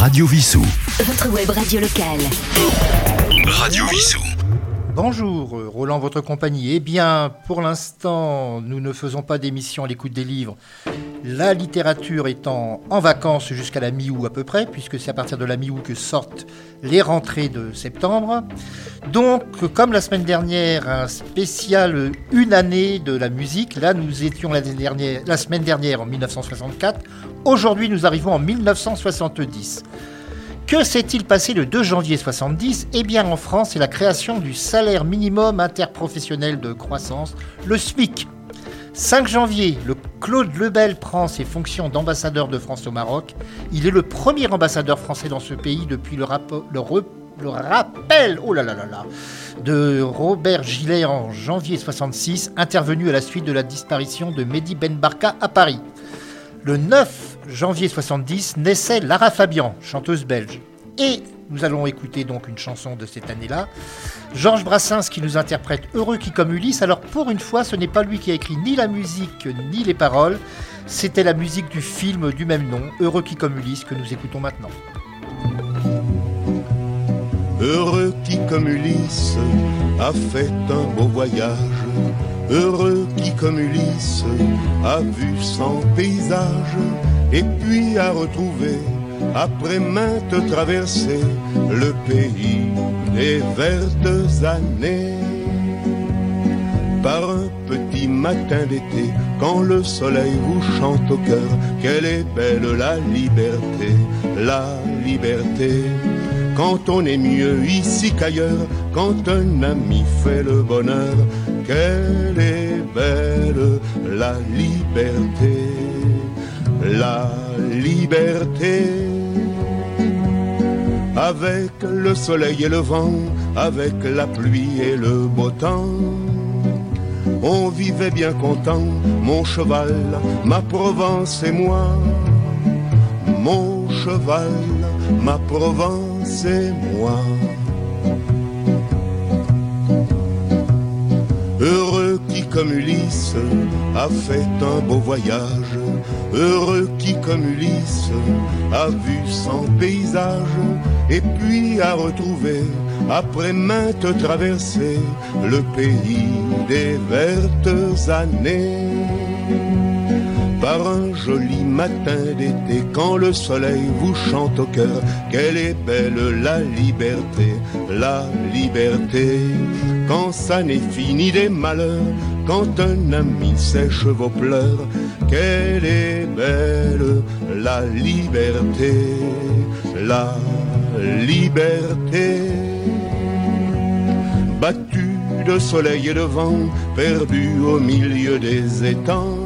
Radio Vissou. Votre web radio locale. Radio Vissou. Bonjour, euh, Roland, votre compagnie. Eh bien, pour l'instant, nous ne faisons pas d'émission à l'écoute des livres. La littérature étant en vacances jusqu'à la mi-août à peu près, puisque c'est à partir de la mi-août que sortent les rentrées de septembre. Donc, comme la semaine dernière, un spécial une année de la musique. Là, nous étions la, semaine dernière en 1964. Aujourd'hui, nous arrivons en 1970. Que s'est-il passé le 2 janvier 70 Eh bien, en France, c'est la création du salaire minimum interprofessionnel de croissance, le SMIC. 5 janvier, le Claude Lebel prend ses fonctions d'ambassadeur de France au Maroc. Il est le premier ambassadeur français dans ce pays depuis le, rappel oh de Robert Gillet en janvier 66, intervenu à la suite de la disparition de Mehdi Ben Barka à Paris. Le 9 janvier 70 naissait Lara Fabian, chanteuse belge. Et nous allons écouter donc une chanson de cette année-là. Georges Brassens qui nous interprète Heureux qui comme Ulysse. Alors pour une fois, ce n'est pas lui qui a écrit ni la musique ni les paroles. C'était la musique du film du même nom, Heureux qui comme Ulysse, que nous écoutons maintenant. Heureux qui comme Ulysse a fait un beau voyage Heureux qui comme Ulysse a vu son paysage et puis a retrouvé après maintes traversées le pays des vertes années. Par un petit matin d'été, quand le soleil vous chante au cœur, quelle est belle la liberté, la liberté. Quand on est mieux ici qu'ailleurs, quand un ami fait le bonheur, qu'elle est belle la liberté, la liberté. Avec le soleil et le vent, avec la pluie et le beau temps, on vivait bien content, mon cheval, ma Provence et moi. Mon cheval, ma Provence et moi. Heureux qui comme Ulysse a fait un beau voyage, heureux qui comme Ulysse a vu son paysage et puis a retrouvé après maintes traversées le pays des vertes années. Par un joli matin d'été, quand le soleil vous chante au cœur, quelle est belle la liberté, la liberté. Quand ça n'est fini des malheurs, quand un ami sèche vos pleurs, quelle est belle la liberté, la liberté. Battu de soleil et de vent, perdu au milieu des étangs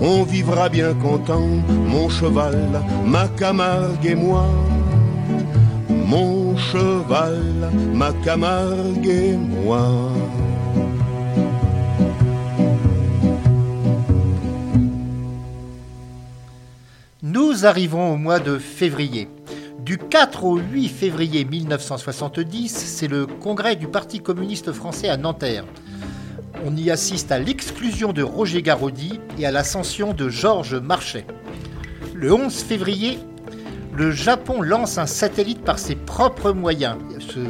on vivra bien content, mon cheval, ma Camargue et moi. Mon cheval, ma Camargue et moi. Nous arrivons au mois de février. Du 4 au 8 février 1970, c'est le congrès du Parti communiste français à Nanterre on y assiste à l'exclusion de Roger Garaudy et à l'ascension de Georges Marchais. Le 11 février, le Japon lance un satellite par ses propres moyens. Ce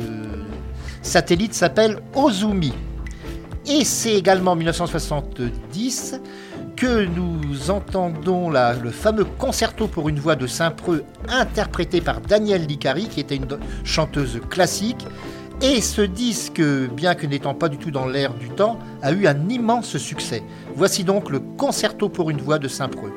satellite s'appelle Ozumi. Et c'est également en 1970 que nous entendons le fameux concerto pour une voix de Saint-Preux interprété par Danielle Licari, qui était une chanteuse classique, et ce disque, bien que n'étant pas du tout dans l'air du temps, a eu un immense succès. Voici donc le concerto pour une voix de Saint-Preux.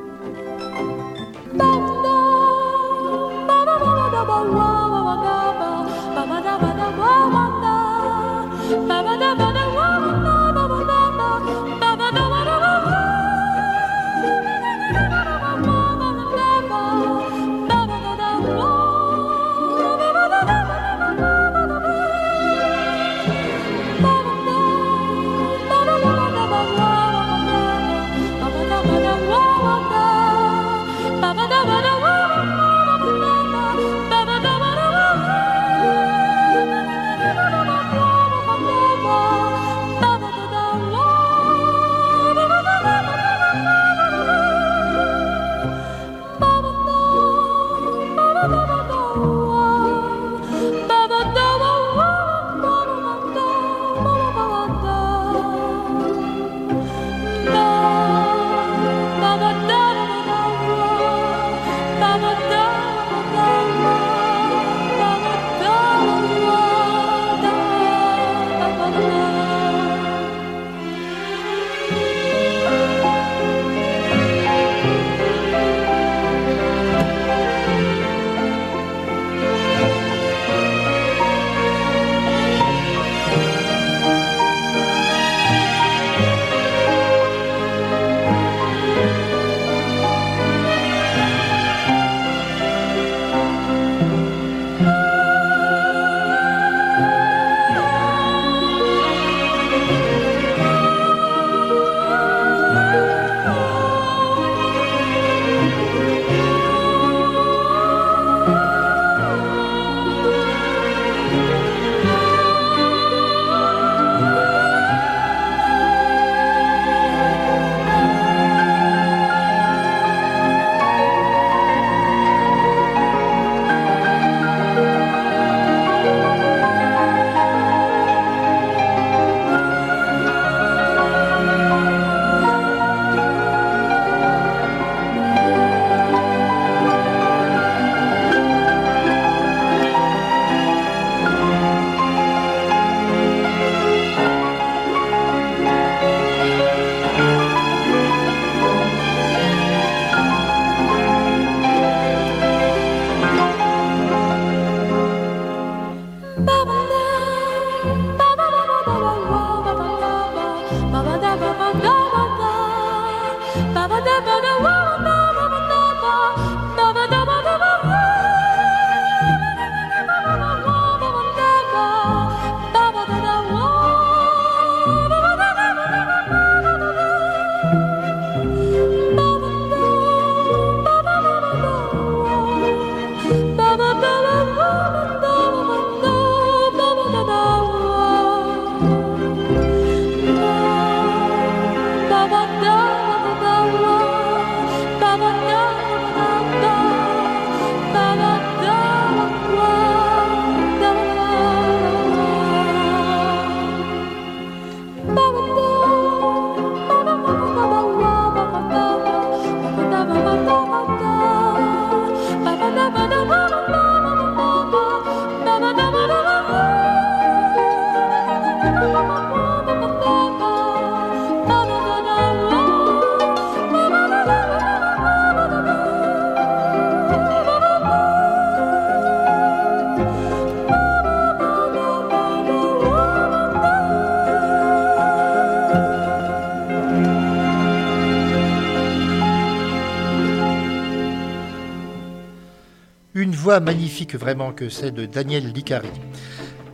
Magnifique vraiment que c'est de Daniel Licari.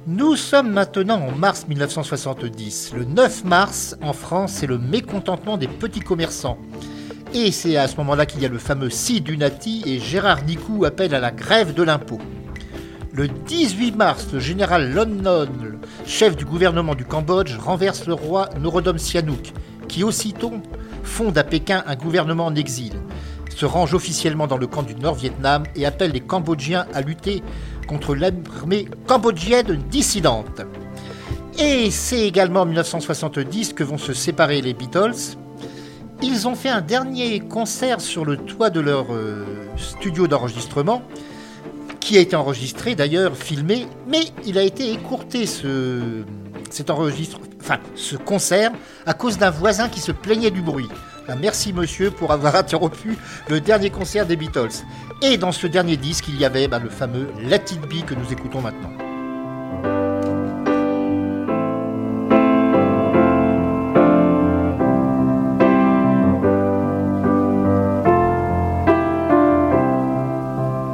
Nous sommes maintenant en mars 1970. Le 9 mars, en France, c'est le mécontentement des petits commerçants. Et c'est à ce moment-là qu'il y a le fameux Si Dunati et Gérard Nicou appellent à la grève de l'impôt. Le 18 mars, le général Lon Non, chef du gouvernement du Cambodge, renverse le roi Norodom Sihanouk, qui aussitôt fonde à Pékin un gouvernement en exil se range officiellement dans le camp du Nord-Vietnam et appelle les Cambodgiens à lutter contre l'armée cambodgienne dissidente. Et c'est également en 1970 que vont se séparer les Beatles. Ils ont fait un dernier concert sur le toit de leur euh, studio d'enregistrement, qui a été enregistré d'ailleurs, filmé, mais il a été écourté ce, concert, à cause d'un voisin qui se plaignait du bruit. Ah, merci monsieur pour avoir interrompu le dernier concert des Beatles. Et dans ce dernier disque, il y avait bah, le fameux Let It Be que nous écoutons maintenant.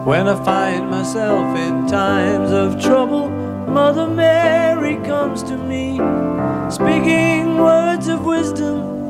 When I find myself in times of trouble, Mother Mary comes to me, speaking words of wisdom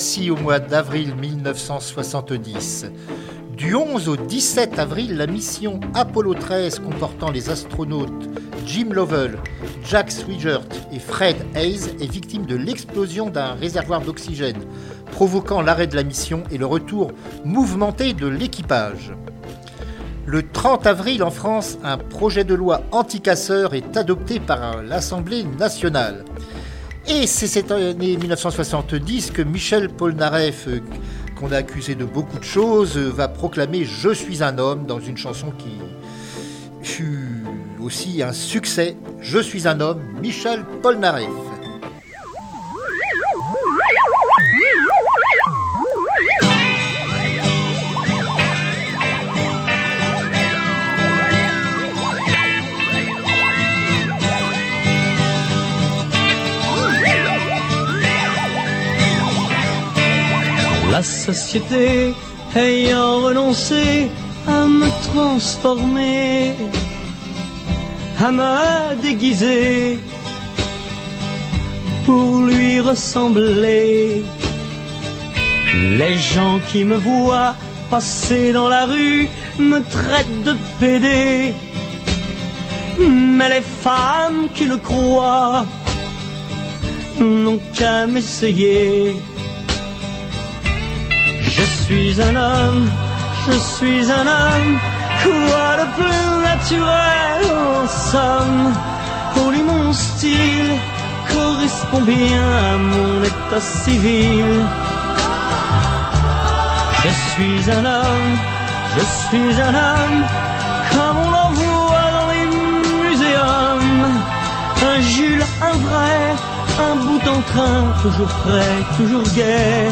Voici au mois d'avril 1970. Du 11 au 17 avril, la mission Apollo 13 comportant les astronautes Jim Lovell, Jack Swigert et Fred Hayes est victime de l'explosion d'un réservoir d'oxygène, provoquant l'arrêt de la mission et le retour mouvementé de l'équipage. Le 30 avril en France, un projet de loi anti-casseurs est adopté par l'Assemblée nationale. Et c'est cette année 1970 que Michel Polnareff, euh, qu'on a accusé de beaucoup de choses, euh, va proclamer Je suis un homme dans une chanson qui fut aussi un succès. Je suis un homme, Michel Polnareff. La société ayant renoncé à me transformer, à me déguiser pour lui ressembler. Les gens qui me voient passer dans la rue me traitent de pédé. Mais les femmes qui le croient n'ont qu'à m'essayer. Je suis un homme, je suis un homme, quoi de plus naturel en somme Pour lui mon style correspond bien à mon état civil. Je suis un homme, je suis un homme, comme on l'en voit dans les muséums. Un Jules, un vrai, un bout en train, toujours prêt, toujours gai.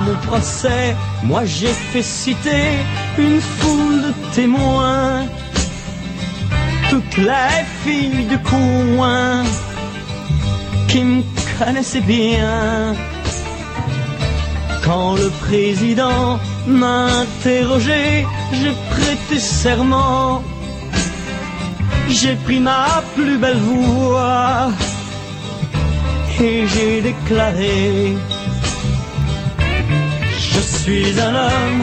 Mon procès, moi j'ai fait citer une foule de témoins. Toutes les filles de coin qui me connaissaient bien. Quand le président m'a interrogé, j'ai prêté serment. J'ai pris ma plus belle voix et j'ai déclaré suis un homme,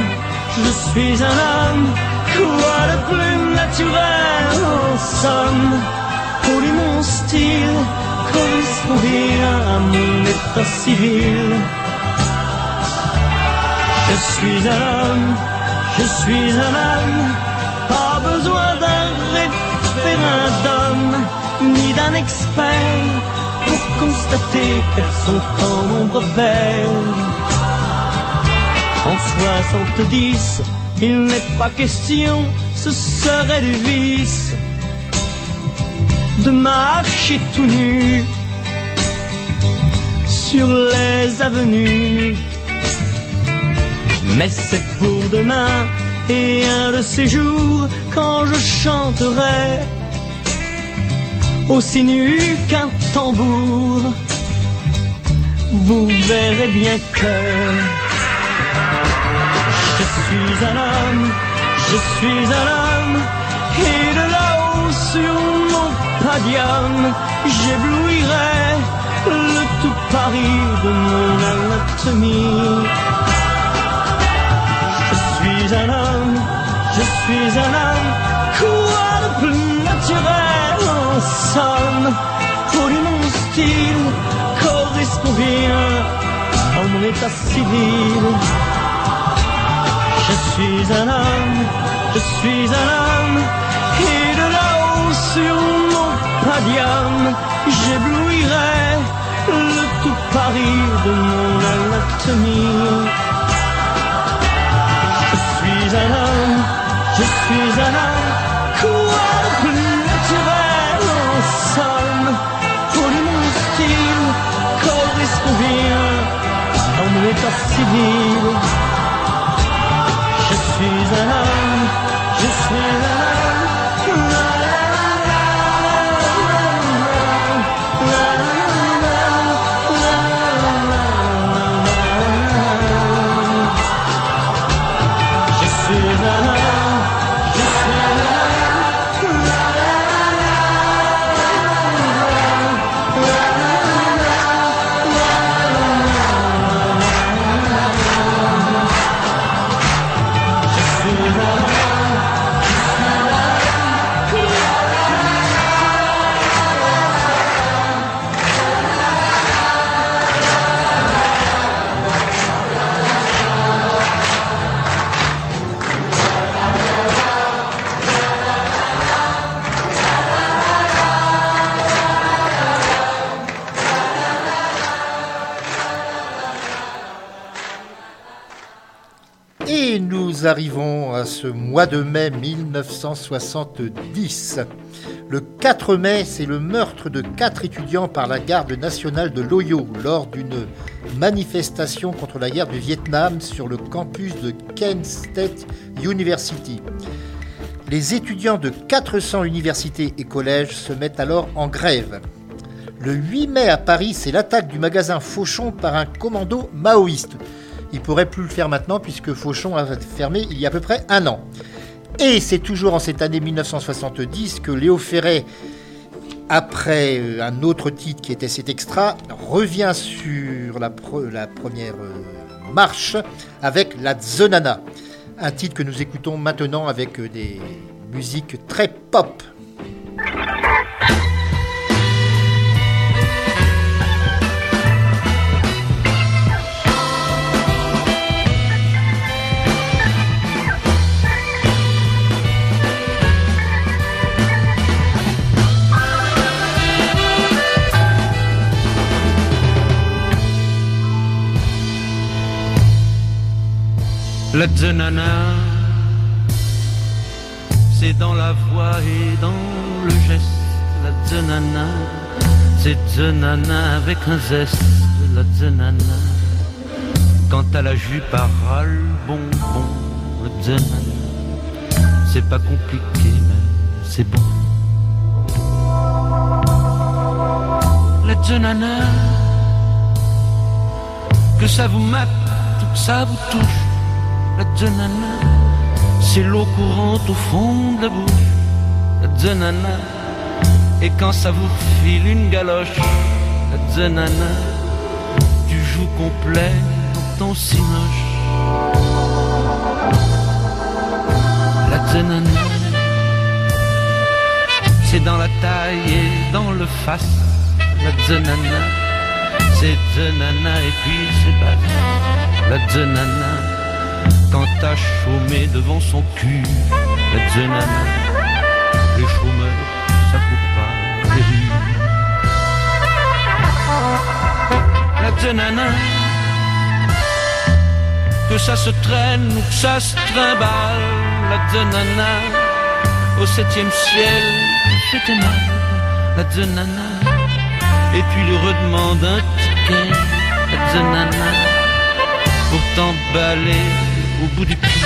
je suis un homme, quoi de plus naturel en somme? Pour lui mon style correspond bien à mon état civil. Je suis un homme, je suis un homme, pas besoin d'un référendum ni d'un expert pour constater qu'elles sont en nombre belle. En 70, il n'est pas question, ce serait du vice de marcher tout nu sur les avenues. Mais c'est pour demain et un de ces jours quand je chanterai aussi nu qu'un tambour. Vous verrez bien que suis un homme, je suis un homme, et de là-haut sur mon padium, j'éblouirai le tout Paris de mon anatomie. Je suis un homme, je suis un homme, quoi de plus naturel en somme, pour mon style correspond bien à mon état civil. Je suis un homme, je suis un homme, et de là-haut sur mon padium, j'éblouirai le tout Paris de mon anatomie. Je suis un homme, je suis un homme, quoi de plus naturel en somme, pour mon style correspond bien à mon état civil. Ce mois de mai 1970. Le 4 mai, c'est le meurtre de quatre étudiants par la garde nationale de l'Ohio lors d'une manifestation contre la guerre du Vietnam sur le campus de Kent State University. Les étudiants de 400 universités et collèges se mettent alors en grève. Le 8 mai à Paris, c'est l'attaque du magasin Fauchon par un commando maoïste. Il pourrait plus le faire maintenant puisque Fauchon a fermé il y a à peu près un an. Et c'est toujours en cette année 1970 que Léo Ferré, après euh, un autre titre qui était cet extra, revient sur la, la première euh, marche avec La Zonana. Un titre que nous écoutons maintenant avec euh, des musiques très pop. La zenana, c'est dans la voix et dans le geste. La zenana, c'est zenana avec un zeste. La zenana, Quant à la jupe à râle, bonbon, zanana, c'est pas compliqué, mais c'est bon. La zanana, que ça vous mate, que ça vous touche, la zanana, c'est l'eau courante au fond de la bouche, la zanana, et quand ça vous file une galoche, la zanana, du joue complet dans ton cinoche, la zanana, c'est dans la taille et dans le face, la zanana, c'est zanana et puis c'est bas, la zanana quand t'as chômé devant son cul, la zanana, les chômeurs, ça coupe pas les rues. La zanana, que ça se traîne ou que ça se trimballe, la zanana, au septième ciel, c'était mal, la zanana, et puis lui redemande un ticket, la zanana, pour t'emballer au bout du pied.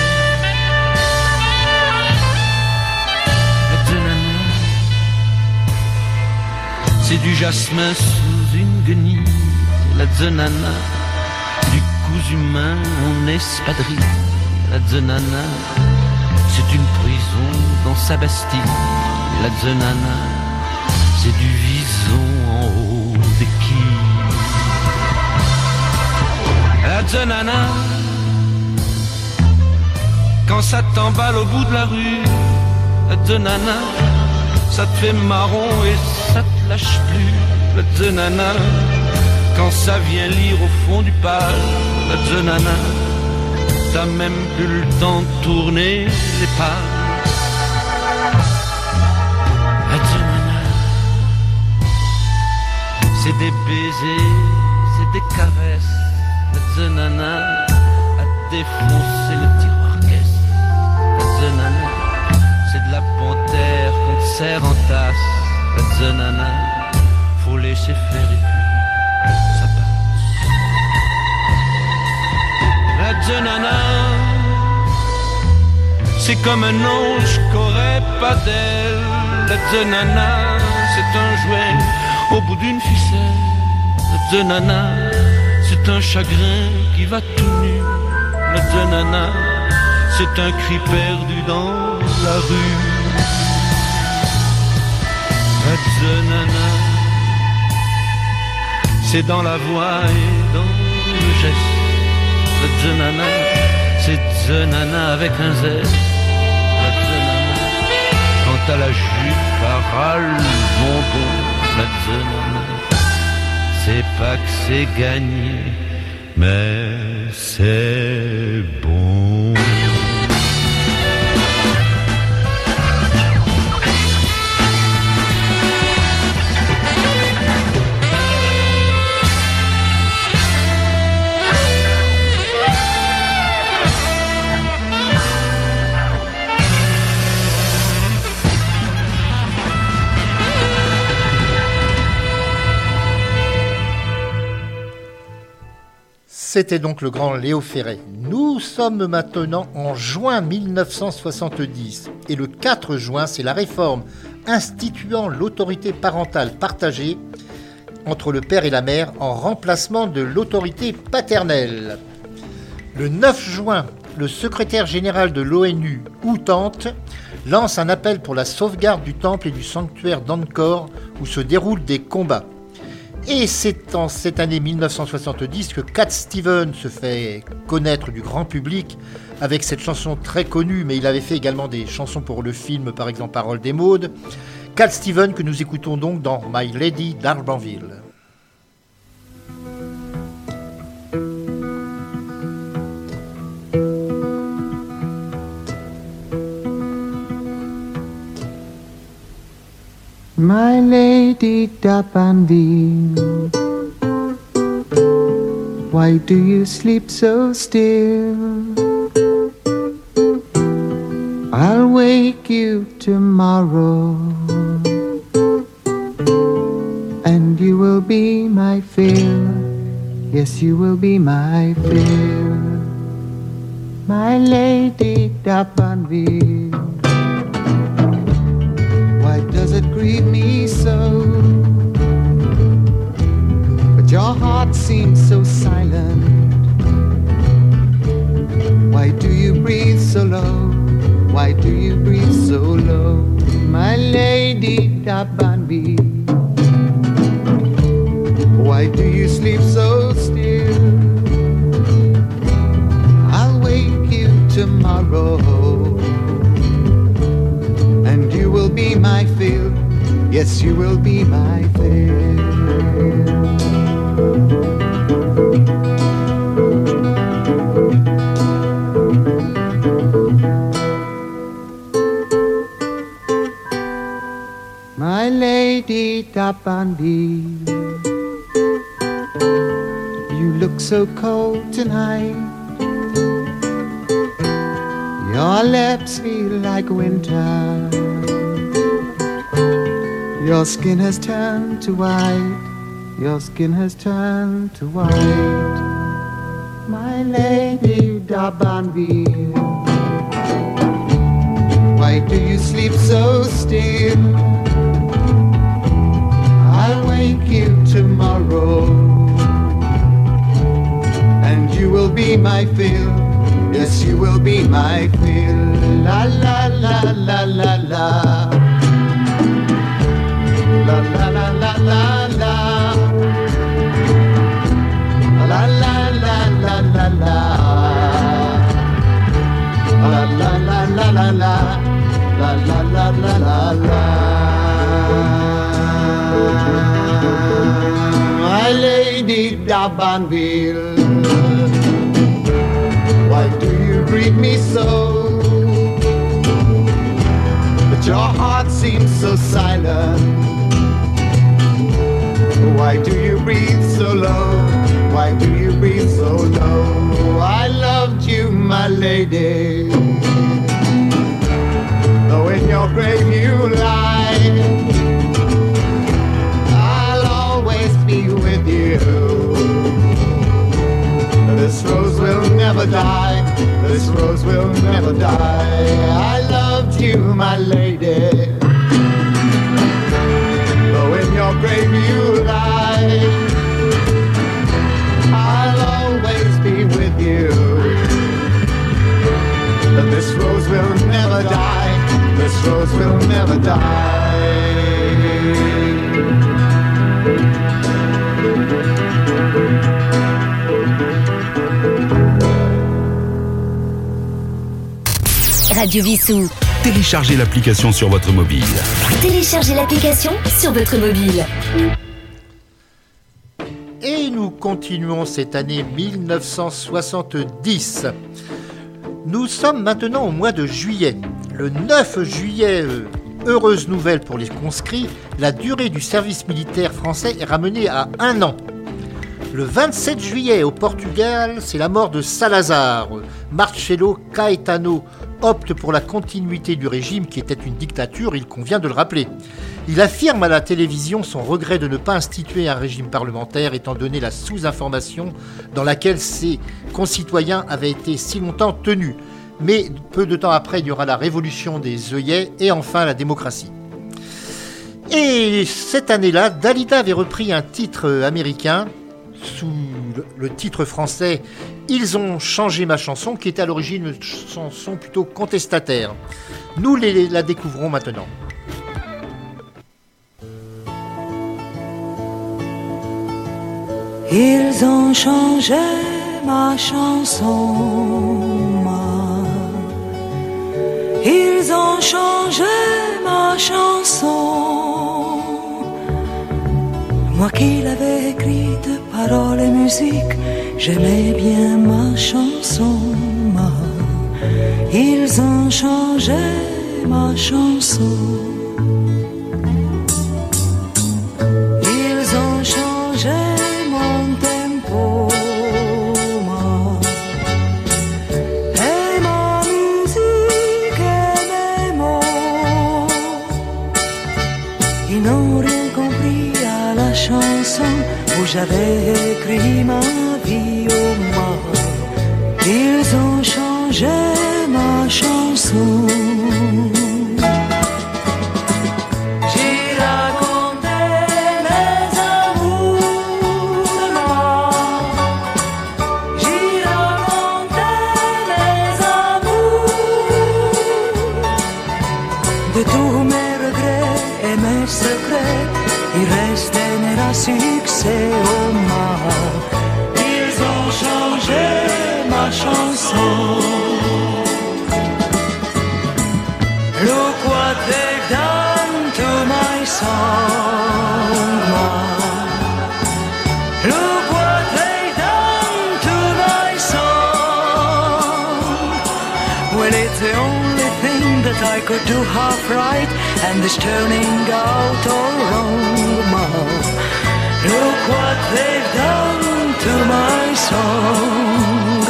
C'est du jasmin sous une guenille, la zanana, du cousu humain en espadrille, la zanana, c'est une prison dans sa Bastille, la zanana, c'est du vison en haut des quilles. La zanana, quand ça t'emballe au bout de la rue, la zanana, ça te fait marron et ça te lâche plus, la zanana, quand ça vient lire au fond du pal, la zanana, t'as même plus le temps de tourner les zanana, c'est des baisers, c'est des caresses, la zanana, à défoncer le tiroir la zanana, faut laisser faire et puis ça passe. La zanana, c'est comme un ange qu'aurait pas d'aile, la zanana, c'est un jouet au bout d'une ficelle, la zanana, c'est un chagrin qui va tout nu, la zanana, c'est un cri perdu dans la rue. C'est dans la voix et dans le geste. La zanana, c'est zanana avec un Z. Quant à la jupe à bonbon, la zanana, c'est pas que c'est gagné, mais c'est C'était donc le grand Léo Ferré. Nous sommes maintenant en juin 1970 et le 4 juin, c'est la réforme instituant l'autorité parentale partagée entre le père et la mère en remplacement de l'autorité paternelle. Le 9 juin, le secrétaire général de l'ONU, Outante, lance un appel pour la sauvegarde du temple et du sanctuaire d'Angkor où se déroulent des combats. Et c'est en cette année 1970 que Cat Stevens se fait connaître du grand public avec cette chanson très connue, mais il avait fait également des chansons pour le film, par exemple Parole des Maudes. Cat Stevens que nous écoutons donc dans My Lady d'Arbanville. My lady Dapanville, why do you sleep so still? I'll wake you tomorrow, and you will be my fill. Yes, you will be my fill. My lady d'Abanville. Grieve me so? But your heart seems so silent. Why do you breathe so low? Why do you breathe so low? My lady d'Abanville. You will be my fill. My lady d'Abanville. You look so cold tonight. Your lips feel like winter. Your skin has turned to white. Your skin has turned to white. My lady d'Abanville. Why do you sleep so still? I'll wake you tomorrow and you will be my fill. Yes, you will be my fill. La la la la la la. Lady d'Abanville. Why do you greet me so? But your heart seems so silent. Why do you breathe so low? Why do you breathe so low? I loved you, my lady. Though in your grave you lie, I'll always be with you. This rose will never die. This rose will never die. I loved you, my lady. Though in your grave you This rose will never die. This rose will never die. Radio Vissou. Téléchargez l'application sur votre mobile. Téléchargez l'application sur votre mobile. Et nous continuons cette année 1970. Nous sommes maintenant au mois de juillet. Le 9 juillet, euh, heureuse nouvelle pour les conscrits, la durée du service militaire français est ramenée à un an. Le 27 juillet, au Portugal, c'est la mort de Salazar. Marcelo Caetano opte pour la continuité du régime qui était une dictature, il convient de le rappeler. Il affirme à la télévision son regret de ne pas instituer un régime parlementaire étant donné la sous-information dans laquelle ses concitoyens avaient été si longtemps tenus. Mais peu de temps après, il y aura la révolution des œillets et enfin la démocratie. Et cette année-là, Dalida avait repris un titre américain sous le, titre français Ils ont changé ma chanson, qui était à l'origine une chanson plutôt contestataire. Nous la découvrons maintenant. Ils ont changé ma chanson. Ils ont changé ma chanson. Moi qui l'avais écrite, paroles et musique, j'aimais bien ma chanson. Ils ont changé ma chanson. J'avais écrit ma vie au mort. Ils ont changé ma chanson. Could do half right, and is turning out all wrong. Ma. Look what they've done to my song.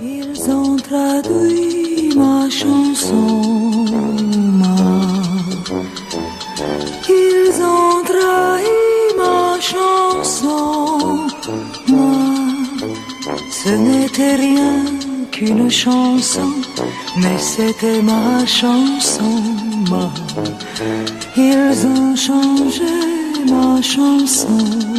Ils ont traduit ma chanson. ma. Ils ont trahi ma chanson. Moi, ce n'était rien qu'une chanson, mais c'était ma chanson. ma. Ils ont changé ma chanson.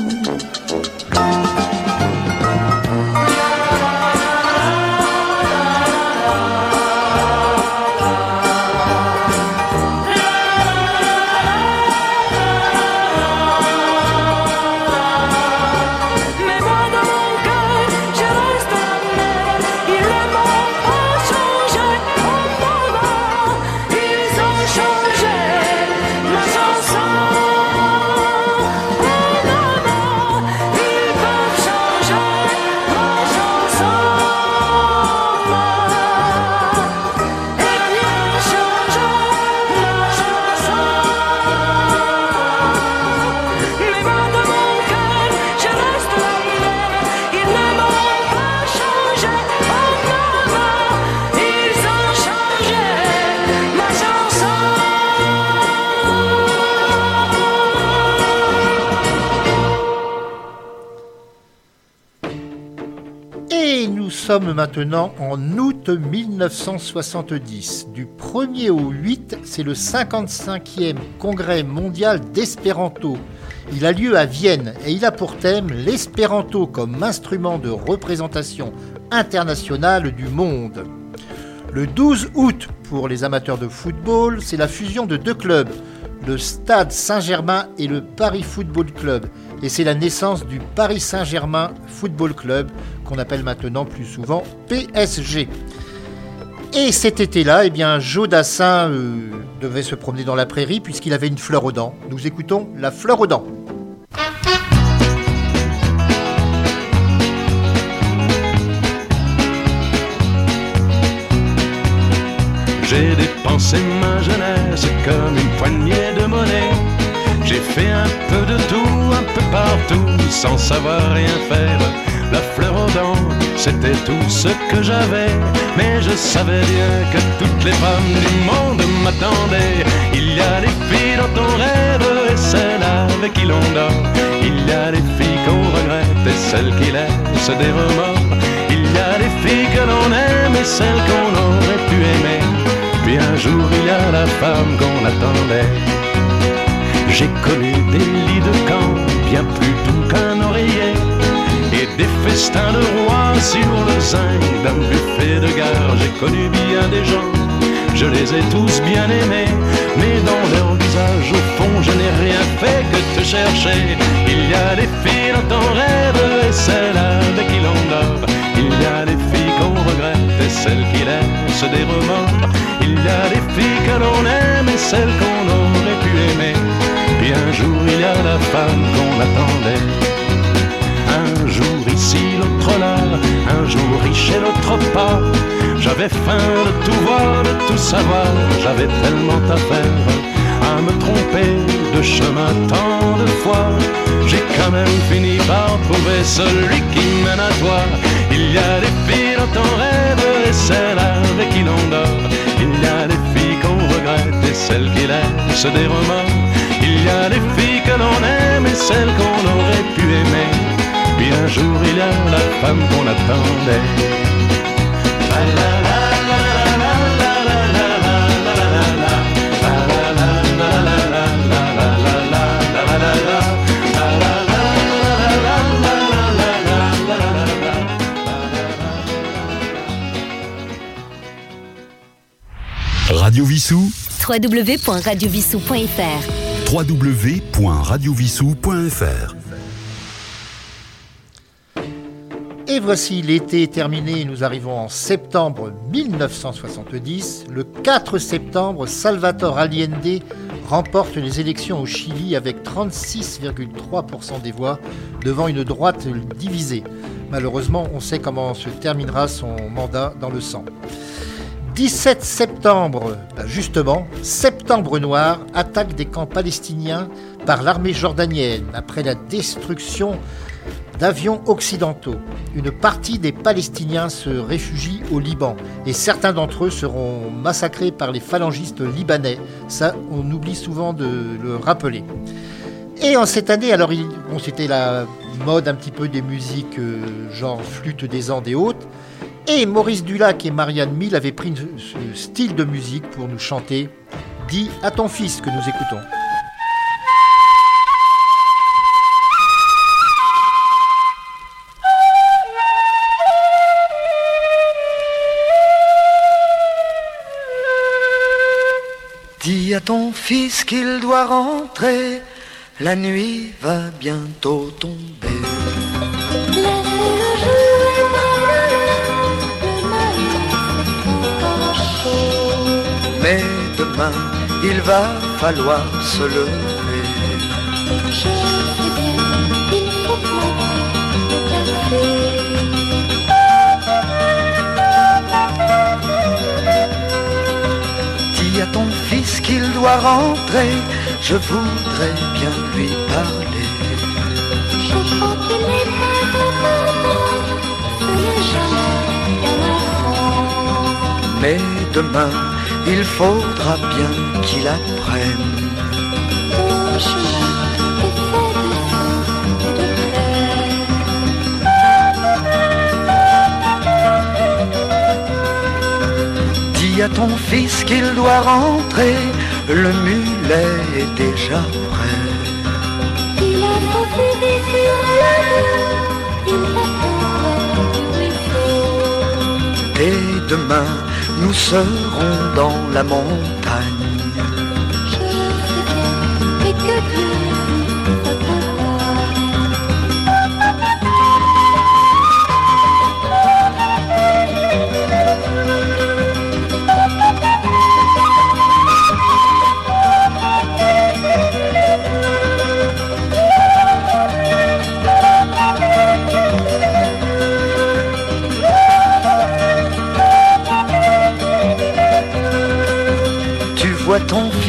Sommes maintenant en août 1970. Du 1er au 8, c'est le 55e congrès mondial d'espéranto. Il a lieu à Vienne et il a pour thème l'espéranto comme instrument de représentation internationale du monde. Le 12 août, pour les amateurs de football, c'est la fusion de deux clubs, le Stade Saint-Germain et le Paris Football Club. Et c'est la naissance du Paris Saint-Germain Football Club, qu'on appelle maintenant plus souvent PSG. Et cet été-là, eh bien, Joe Dassin euh, devait se promener dans la prairie puisqu'il avait une fleur aux dents. Nous écoutons la fleur aux dents. J'ai dépensé ma jeunesse comme une poignée de monnaie. J'ai fait un peu de tout, un peu partout, sans savoir rien faire. La fleur aux dents, c'était tout ce que j'avais. Mais je savais bien que toutes les femmes du monde m'attendaient. Il y a des filles dans ton rêve et celles avec qui l'on dort. Il y a des filles qu'on regrette et celles qui laissent des remords. Il y a des filles que l'on aime et celles qu'on aurait pu aimer. Puis un jour il y a la femme qu'on attendait. J'ai connu des lits de camp bien plus doux qu'un oreiller et des festins de rois sur le zinc d'un buffet de gare. J'ai connu bien des gens, je les ai tous bien aimés, mais dans leur visage au fond je n'ai rien fait que te chercher. Il y a des filles dans ton rêve et celles avec qui l'on dort. Il y a des filles qu'on regrette et celles qui laissent des remords. Il y a des filles que l'on aime et celles qu'on aurait pu aimer. Un jour il y a la femme qu'on attendait. Un jour ici, l'autre là, un jour riche et l'autre pas. J'avais faim de tout voir, de tout savoir, j'avais tellement à faire à me tromper de chemin tant de fois. J'ai quand même fini par trouver celui qui mène à toi. Il y a des filles dans ton rêve et celles avec qui l'on dort. Il y a des filles qu'on regrette et celles qui laissent des remords. Il y a des filles que l'on aime et celles qu'on aurait pu aimer. Puis un jour il y a la femme qu'on attendait. Radio Vissou www.radiovissou.fr www.radiovissou.fr Et voici l'été terminé, nous arrivons en septembre 1970. Le 4 septembre, Salvatore Allende remporte les élections au Chili avec 36,3% des voix devant une droite divisée. Malheureusement, on sait comment se terminera son mandat dans le sang. 17 septembre, ben justement, Septembre Noir, attaque des camps palestiniens par l'armée jordanienne après la destruction d'avions occidentaux. Une partie des Palestiniens se réfugient au Liban et certains d'entre eux seront massacrés par les phalangistes libanais. Ça, on oublie souvent de le rappeler. Et en cette année, alors bon, c'était la mode un petit peu des musiques euh, genre flûte des Andes et autres. Et Maurice Dulac et Marianne Mille avaient pris ce ce style de musique pour nous chanter Dis à ton fils que nous écoutons. Dis à ton fils qu'il doit rentrer, la nuit va bientôt tomber. Il va falloir se lever. Dis à ton fils qu'il doit rentrer, je voudrais bien lui parler. Mais demain, il faudra bien qu'il apprenne. Dis à ton fils qu'il doit rentrer, le mulet est déjà prêt. Et demain, nous serons dans la montagne.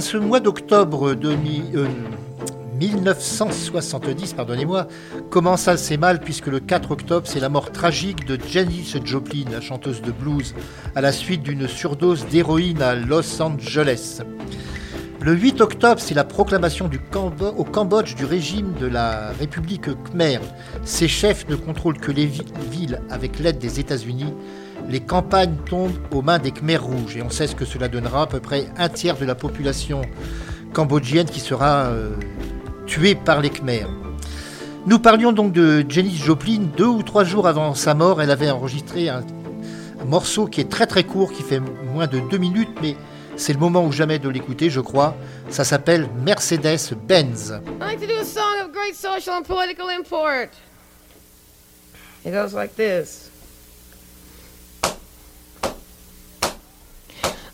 ce mois d'octobre de mi- euh, 1970, pardonnez-moi, commence assez mal puisque le 4 octobre, c'est la mort tragique de Janis Joplin, la chanteuse de blues, à la suite d'une surdose d'héroïne à Los Angeles. Le 8 octobre, c'est la proclamation au Cambodge du régime de la République Khmer. Ses chefs ne contrôlent que les vi- villes avec l'aide des États-Unis. Les campagnes tombent aux mains des Khmers rouges et on sait ce que cela donnera à peu près un tiers de la population cambodgienne qui sera euh, tuée par les Khmers. Nous parlions donc de Janis Joplin. Deux ou trois jours avant sa mort, elle avait enregistré un, morceau qui est très très court, qui fait moins de deux minutes, mais c'est le moment ou jamais de l'écouter, je crois. Ça s'appelle political import. It goes like this.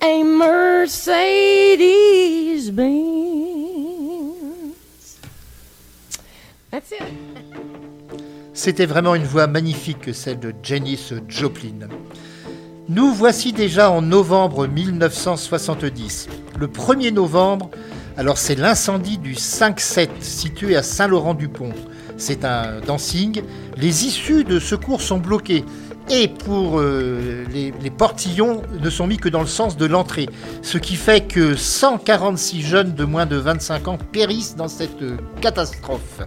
a Mercedes. C'était vraiment une voix magnifique que celle de Janis Joplin. Nous voici déjà en novembre 1970. Le 1er novembre, alors c'est l'incendie du 5-7 situé à Saint-Laurent-du-Pont. C'est un dancing. Les issues de secours sont bloquées. Et pour euh, les, portillons ne sont mis que dans le sens de l'entrée. Ce qui fait que 146 jeunes de moins de 25 ans périssent dans cette euh, catastrophe.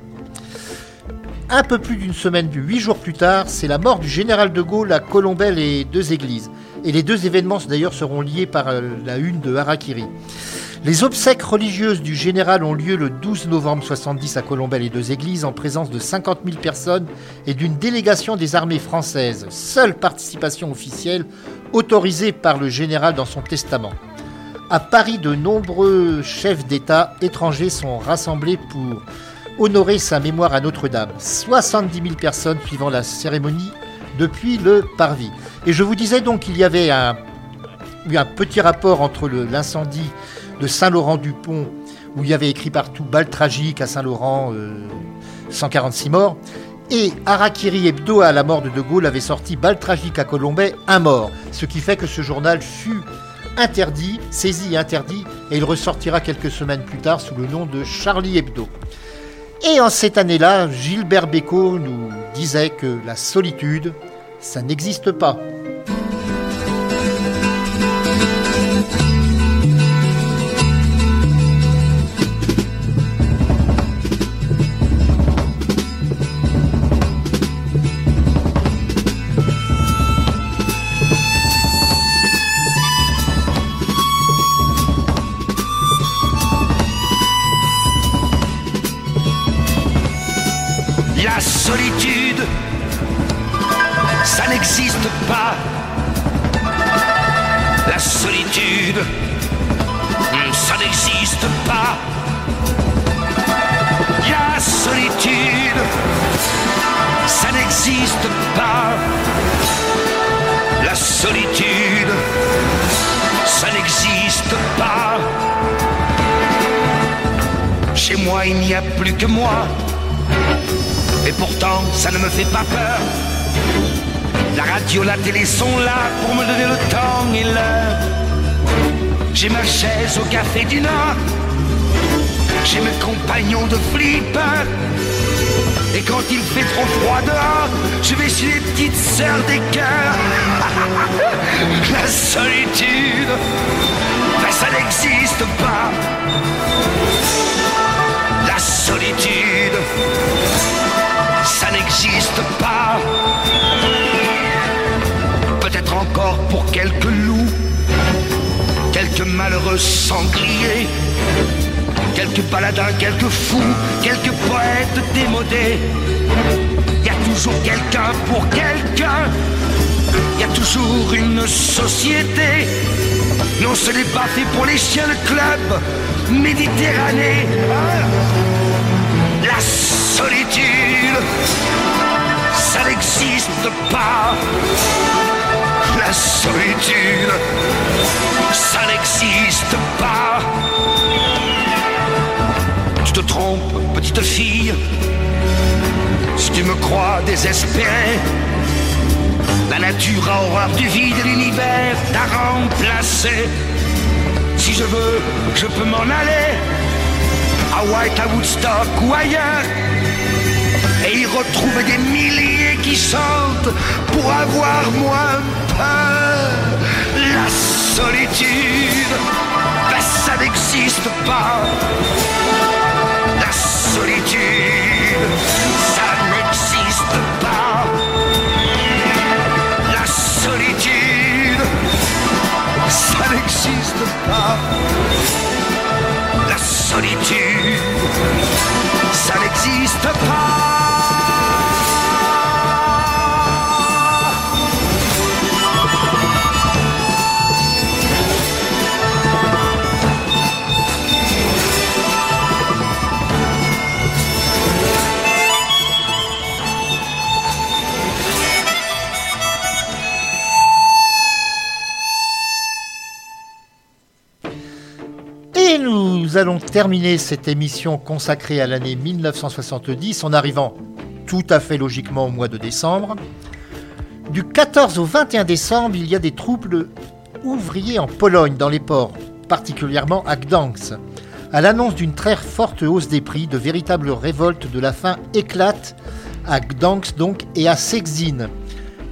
Un peu plus d'une semaine, huit jours plus tard, c'est la mort du général de Gaulle à Colombelle et deux églises. Et les deux événements d'ailleurs seront liés par euh, la une de Harakiri. Les obsèques religieuses du général ont lieu le 12 novembre 70 à Colombelle et deux églises en présence de 50 000 personnes et d'une délégation des armées françaises. Seule participation officielle autorisée par le général dans son testament. À Paris, de nombreux chefs d'État étrangers sont rassemblés pour honorer sa mémoire à Notre-Dame. 70 000 personnes suivant la cérémonie depuis le parvis. Et je vous disais donc qu'il y avait un, petit rapport entre l'incendie de Saint-Laurent-du-Pont, où il y avait écrit partout balle tragique à Saint-Laurent, euh, 146 morts, et Harakiri Hebdo à la mort de De Gaulle avait sorti balle tragique à Colombay, un mort. Ce qui fait que ce journal fut interdit, saisi et interdit, et il ressortira quelques semaines plus tard sous le nom de Charlie Hebdo. Et en cette année-là, Gilbert Bécaud nous disait que la solitude, ça n'existe pas. Moi, il n'y a plus que moi. Et pourtant, ça ne me fait pas peur. La radio, la télé sont là pour me donner le temps et l'heure. J'ai ma chaise au café du Nord. J'ai mes compagnons de flip. Et quand il fait trop froid dehors, je vais chez les petites sœurs des cœurs. La solitude, ben ça n'existe pas. La solitude, ça n'existe pas. Peut-être encore pour quelques loups, quelques malheureux sangliers, quelques paladins, quelques fous, quelques poètes démodés. Y a toujours quelqu'un pour quelqu'un y a toujours une société. Non, ce n'est pas fait pour les chiens de club Méditerranée. La solitude, ça n'existe pas. La solitude, ça n'existe pas. Tu te trompes, petite fille, si tu me crois désespéré. La nature a horreur du vide l'univers t'a remplacé. Si je veux, je peux m'en aller à White, à Woodstock ou ailleurs et y retrouver des milliers qui chantent pour avoir moins peur. La solitude, ben, ça n'existe pas. La solitude, La solitude, ça n'existe pas. Allons terminer cette émission consacrée à l'année 1970 en arrivant tout à fait logiquement au mois de décembre. Du 14 au 21 décembre, il y a des troubles ouvriers en Pologne, dans les ports, particulièrement à Gdansk. À l'annonce d'une très forte hausse des prix, de véritables révoltes de la faim éclatent à Gdansk et à Sexin.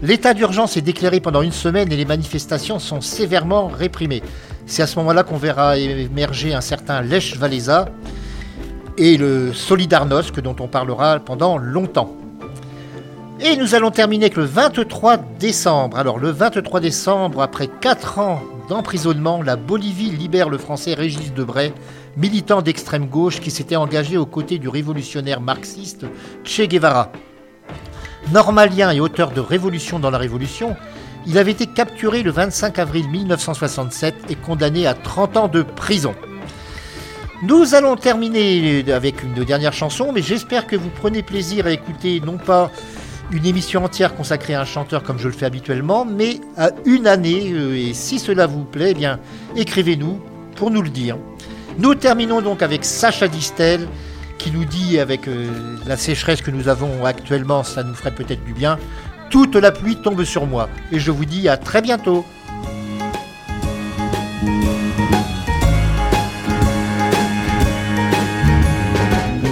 L'état d'urgence est déclaré pendant une semaine et les manifestations sont sévèrement réprimées. C'est à ce moment-là qu'on verra émerger un certain Lech Walesa et le Solidarnosc dont on parlera pendant longtemps. Et nous allons terminer avec le 23 décembre. Alors le 23 décembre, après 4 ans d'emprisonnement, la Bolivie libère le français Régis Debray, militant d'extrême gauche qui s'était engagé aux côtés du révolutionnaire marxiste Che Guevara. Normalien et auteur de Révolution dans la Révolution, il avait été capturé le 25 avril 1967 et condamné à 30 ans de prison. Nous allons terminer avec une dernière chanson, mais j'espère que vous prenez plaisir à écouter non pas une émission entière consacrée à un chanteur comme je le fais habituellement, mais à une année. euh, Et si cela vous plaît, eh bien, écrivez-nous pour nous le dire. Nous terminons donc avec Sacha Distel qui nous dit, avec euh, la sécheresse que nous avons actuellement, ça nous ferait peut-être du bien. Toute la pluie tombe sur moi. Et je vous dis à très bientôt.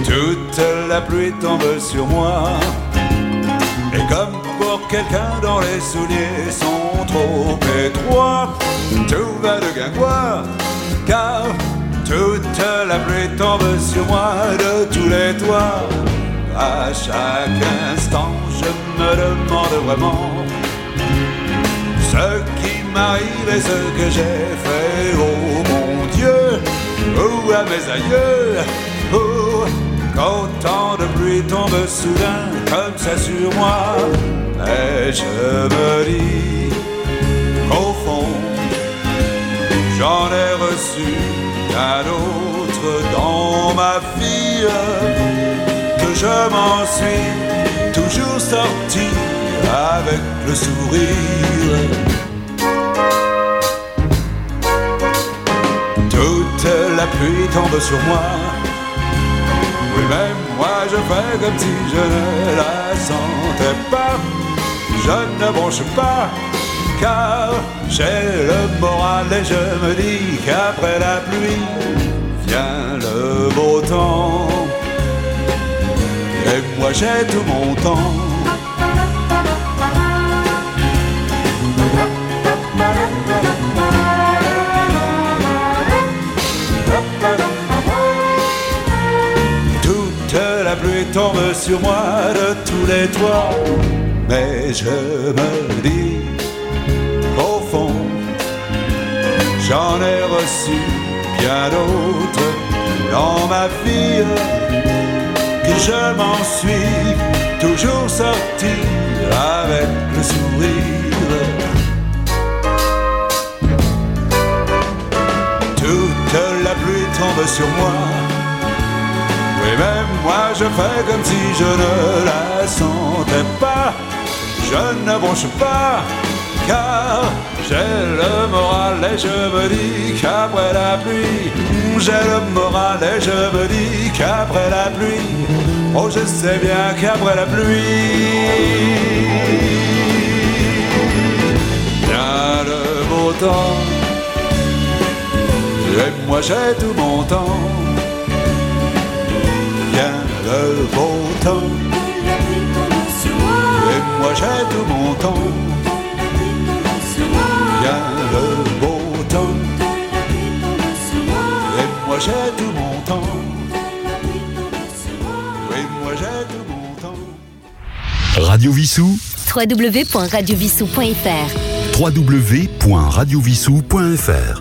Toute la pluie tombe sur moi. Et comme pour quelqu'un dont les souliers sont trop étroits, tout va de guingois. Car toute la pluie tombe sur moi de tous les toits. À chaque instant, me demande vraiment ce qui m'arrive et ce que j'ai fait. Oh mon Dieu, ou à mes aïeux, oh, quand tant de pluie tombe soudain comme ça sur moi. Et je me dis qu'au fond, j'en ai reçu un autre dans ma vie, que je m'en suis toujours sorti avec le sourire. Toute la pluie tombe sur moi. Oui, même moi je fais comme si je ne la sentais pas. Je ne bronche pas, car j'ai le moral et je me dis qu'après la pluie vient le beau temps. Et moi j'ai tout mon temps. Toute la pluie tombe sur moi de tous les toits. Mais je me dis qu'au fond, j'en ai reçu bien d'autres dans ma vie je m'en suis toujours sorti avec le sourire. Toute la pluie tombe sur moi. Oui, même moi je fais comme si je ne la sentais pas. Je ne bronche pas, car j'ai le moral et je me dis qu'après la pluie, j'ai le moral et je me dis qu'après la pluie, oh je sais bien qu'après la pluie, bien le beau temps. Et moi j'ai tout mon temps, bien le beau temps. Et moi j'ai tout mon temps, bien le beau temps. Et moi j'ai tout mon temps, et moi j'ai tout mon temps. Radio Vissou, www.radiovissou.fr www.radiovissou.fr